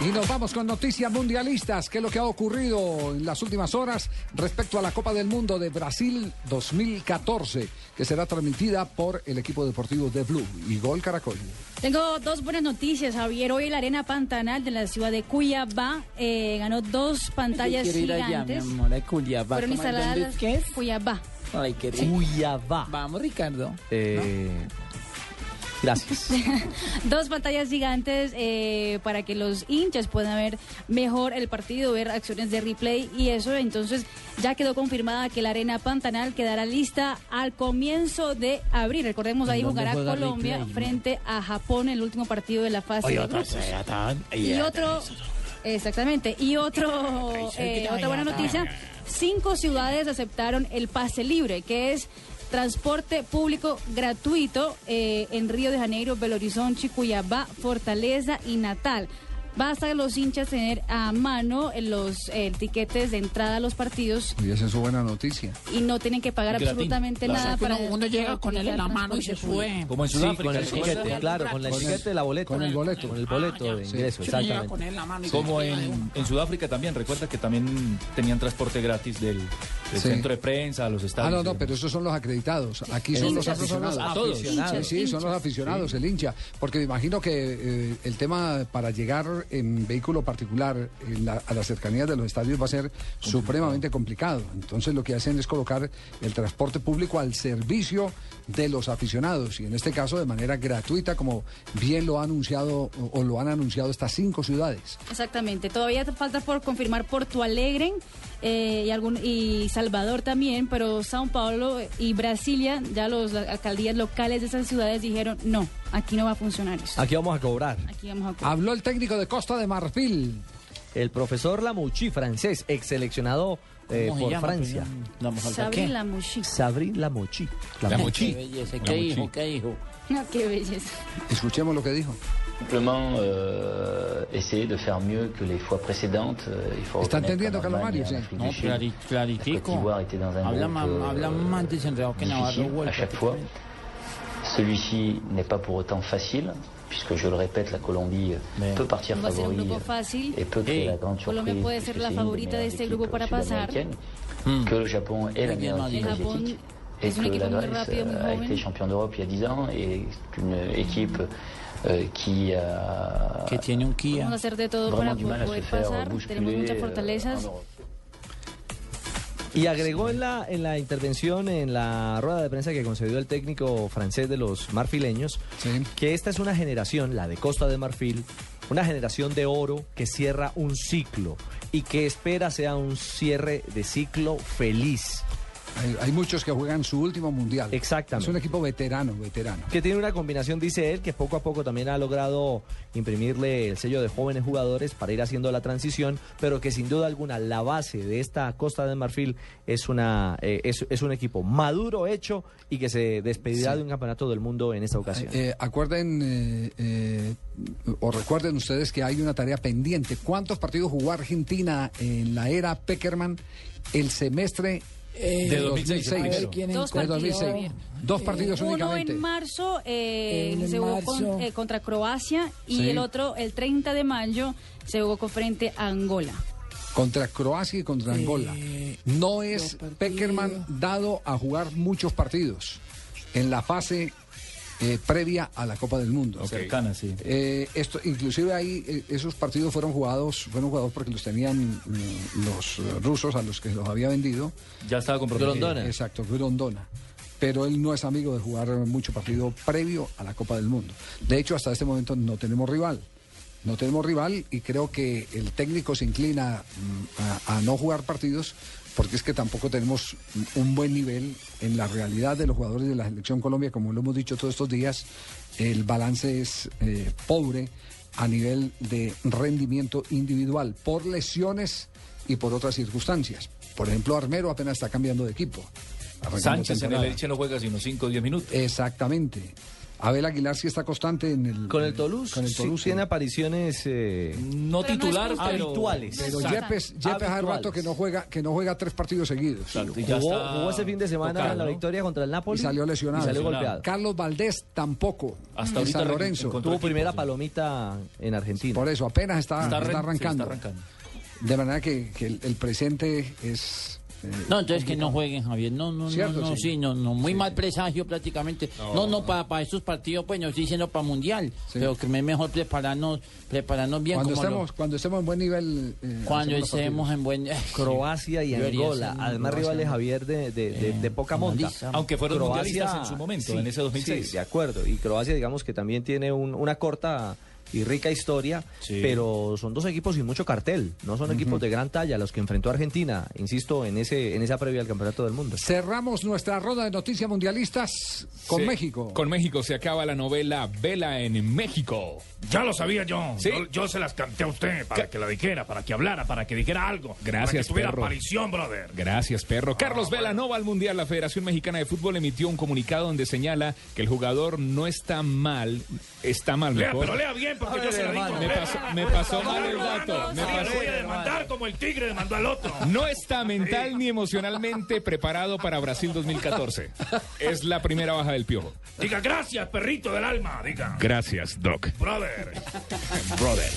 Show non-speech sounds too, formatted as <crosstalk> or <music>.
Y nos vamos con noticias mundialistas, que es lo que ha ocurrido en las últimas horas respecto a la Copa del Mundo de Brasil 2014, que será transmitida por el equipo deportivo de Blue y Gol Caracol. Tengo dos buenas noticias, Javier. Hoy la Arena Pantanal de la ciudad de Cuyabá eh, ganó dos pantallas Yo ir allá, gigantes. mi amor, a Cuyabá. Fueron ¿Cómo es? instaladas ¿Dónde- las- ¿Qué es? Cuyabá. Ay, qué rico. Cuyabá. Vamos, Ricardo. Eh, Gracias. <laughs> Dos pantallas gigantes eh, para que los hinchas puedan ver mejor el partido, ver acciones de replay y eso. Entonces ya quedó confirmada que la Arena Pantanal quedará lista al comienzo de abril. Recordemos ahí ¿Dónde jugará Colombia replay? frente a Japón en el último partido de la fase de grupos. Y otro, exactamente, y otro, <laughs> eh, otra buena noticia, cinco ciudades aceptaron el pase libre, que es transporte público gratuito eh, en Río de Janeiro, Belo Horizonte, Cuyabá, Fortaleza y Natal. Basta los hinchas tener a mano eh, los eh, tiquetes de entrada a los partidos Y esa es su buena noticia. y no tienen que pagar absolutamente Claro. nada O sea, que para uno, uno llega con él en la mano y se sube. Como en Sí, Sudáfrica. con el ¿sí? tiquete, claro, con el tiquete de la boleta. con el boleto. Con el boleto de Ah, ingreso, Sí, uno llega exactamente. con él en la mano y se Como de en, en Sudáfrica también, recuerda que también tenían transporte gratis del, del Sí. centro de prensa a los Ah, estadios. no, no, digamos. pero esos son los acritados. Aquí son los Hinchas. aficionados. A todos. Sí, sí, son los aficionados, el hincha. Porque me imagino que eh, el tema para llegar en vehículo particular en la- a las cercanías de los estadios va a ser supremamente complicado. Entonces lo que hacen es colocar el transporte público al servicio de los aficionados y en este caso de manera gratuita, como bien lo ha anunciado o, o lo han anunciado estas cinco ciudades. Exactamente. Todavía te falta por confirmar Porto Alegre eh, y, algún, y Salvador también, pero Sao Paulo y Brasilia, ya los alcaldías locales de esas ciudades dijeron, no, aquí no va a funcionar eso. Aquí vamos a cobrar. Aquí vamos a cobrar. Habló el técnico de Costa de Marfil. El profesor Lamouchi, francés, ex seleccionado eh, ¿Cómo se por llama? Francia. Falta Sabri qué. Lamushi. Sabri Lamouchi. Qué belleza, qué hijo, qué hijo. No, qué belleza. Escuchemos lo que dijo. Simplement euh, essayer de faire mieux que les fois précédentes. Euh, il faut Está entendiendo, Carlos Mario, sí. No, du Sud, clari- la claritico. Côte d'Ivoire était dans un Habla, groupe ma- euh, habla más desenredado que Navarro. à chaque fois. Celui-ci n'est pas pour autant facile, puisque je le répète, la Colombie euh, Mais- peut partir Va a ser un favori grupo euh, fácil. et peut créer Hey, la grande Colombia surprise. puede ser puisque la c'est une des favorita de meilleures este équipes grupo para pasar. sud-américaines, Hmm. Que le Japon est la Muy bien, meilleure Mario. équipe El Japón asiatique. Et es un que equipo la muy Grèce rápido, muy euh, a joven. été champion d'Europe il y a 10 ans et c'est une équipe euh, qui a Que tiene un Kia. Vamos a hacer de todo vraiment para du mal à se poder faire pasar. Tenemos bousculer muchas euh, fortalezas. en Europe. Y agregó en la, en la intervención, en la rueda de prensa que concedió el técnico francés de los marfileños, Sí. que esta es una generación, la de Costa de Marfil, una generación de oro que cierra un ciclo y que espera sea un cierre de ciclo feliz. Hay, hay muchos que juegan su último mundial. Exactamente. Es un equipo veterano, veterano. Que tiene una combinación, dice él, que poco a poco también ha logrado imprimirle el sello de jóvenes jugadores para ir haciendo la transición, pero que sin duda alguna la base de esta Costa de Marfil es, una, eh, es, es un equipo maduro, hecho y que se despedirá Sí. de un campeonato del mundo en esta ocasión. Eh, acuerden eh, eh, o recuerden ustedes que hay una tarea pendiente. ¿Cuántos partidos jugó Argentina en la era Peckerman el semestre Eh, de de 2006, 2006? el primero. primero. Dos partidos. 2006. Javier. Dos partidos Uno únicamente. en marzo eh, En se jugó con- eh, contra Croacia y Sí. el otro, el 30 de mayo, se jugó con frente a Angola. Contra Croacia y contra Angola. No es Peckerman dado a jugar muchos partidos en la fase eh, previa a la Copa del Mundo. Cercana, sí. Eh, esto, inclusive ahí eh, esos partidos fueron jugados, fueron jugados porque los tenían mm, los rusos a los que los había vendido. Ya estaba comprometido. Grondona. Exacto, Grondona. Pero él no es amigo de jugar mucho partido previo a la Copa del Mundo. De hecho, hasta este momento no tenemos rival. No tenemos rival y creo que el técnico se inclina mm, a, a no jugar partidos porque es que tampoco tenemos un buen nivel en la realidad de los jugadores de la selección Colombia, como lo hemos dicho todos estos días, el balance es eh, pobre a nivel de rendimiento individual por lesiones y por otras circunstancias. Por ejemplo, Armero apenas está cambiando de equipo. Sánchez en el. Elche no juega sino 5 o 10 minutos. Exactamente. Abel Aguilar sí está constante en el... Con el Toulouse, Con el sí, Toulouse. tiene apariciones eh, No Pero titular, habituales. Pero. Yepes, Yepes hace rato que no juega, que no juega tres partidos seguidos. Jugó, ese fin de semana tocado, en la ¿no? victoria contra el Napoli Y salió lesionado. y salió Lesionado. golpeado. Carlos Valdés tampoco. Hasta ahorita San re- Lorenzo. Tuvo equipo, primera sí. palomita en Argentina. Por eso, apenas está, Está, está arran- sí, arrancando. está arrancando. De manera que, que el, el presente es... eh, No, entonces que no jueguen, Javier. No, no, Cierto, no, no, sí. no, no. Muy mal presagio prácticamente. No, no, para estos partidos, pues no estoy diciendo para Mundial. Sí. Pero que es mejor prepararnos, prepararnos bien. cuando, como lo- estemos, cuando estemos en buen nivel... eh, cuando estemos en buen... <laughs> Croacia y Angola, además Croacia, rivales. Javier de, de, de- de poca monta. Aunque fueron Croacia- mundialistas en su momento, sí, en ese 2006. Sí, de acuerdo. Y Croacia, digamos que también tiene un- una corta y rica historia, Sí. pero son dos equipos sin mucho cartel. No son equipos de gran talla los que enfrentó Argentina, insisto, en ese en esa previa al Campeonato del Mundo. Cerramos nuestra ronda de noticias mundialistas con Sí, México. Con México se acaba la novela Vela en México. Ya lo sabía yo. Sí. yo. yo se las canté a usted para que la dijera, para que hablara, para que dijera algo. para Gracias, que tuviera perro. aparición, brother. Gracias, perro. Carlos Ah, Vela bueno. no va al Mundial. La Federación Mexicana de Fútbol emitió un comunicado donde señala que el jugador no está mal, está mal Lea, mejor. pero lea bien porque yo. Me pasó, me pasó mal el dato. Me pasó- voy a demandar como el tigre demandó al otro. No está mental ni emocionalmente preparado para Brasil 2014. Es la primera baja del piojo. Diga gracias, perrito del alma. Diga. Gracias, Doc. Brother. Brother.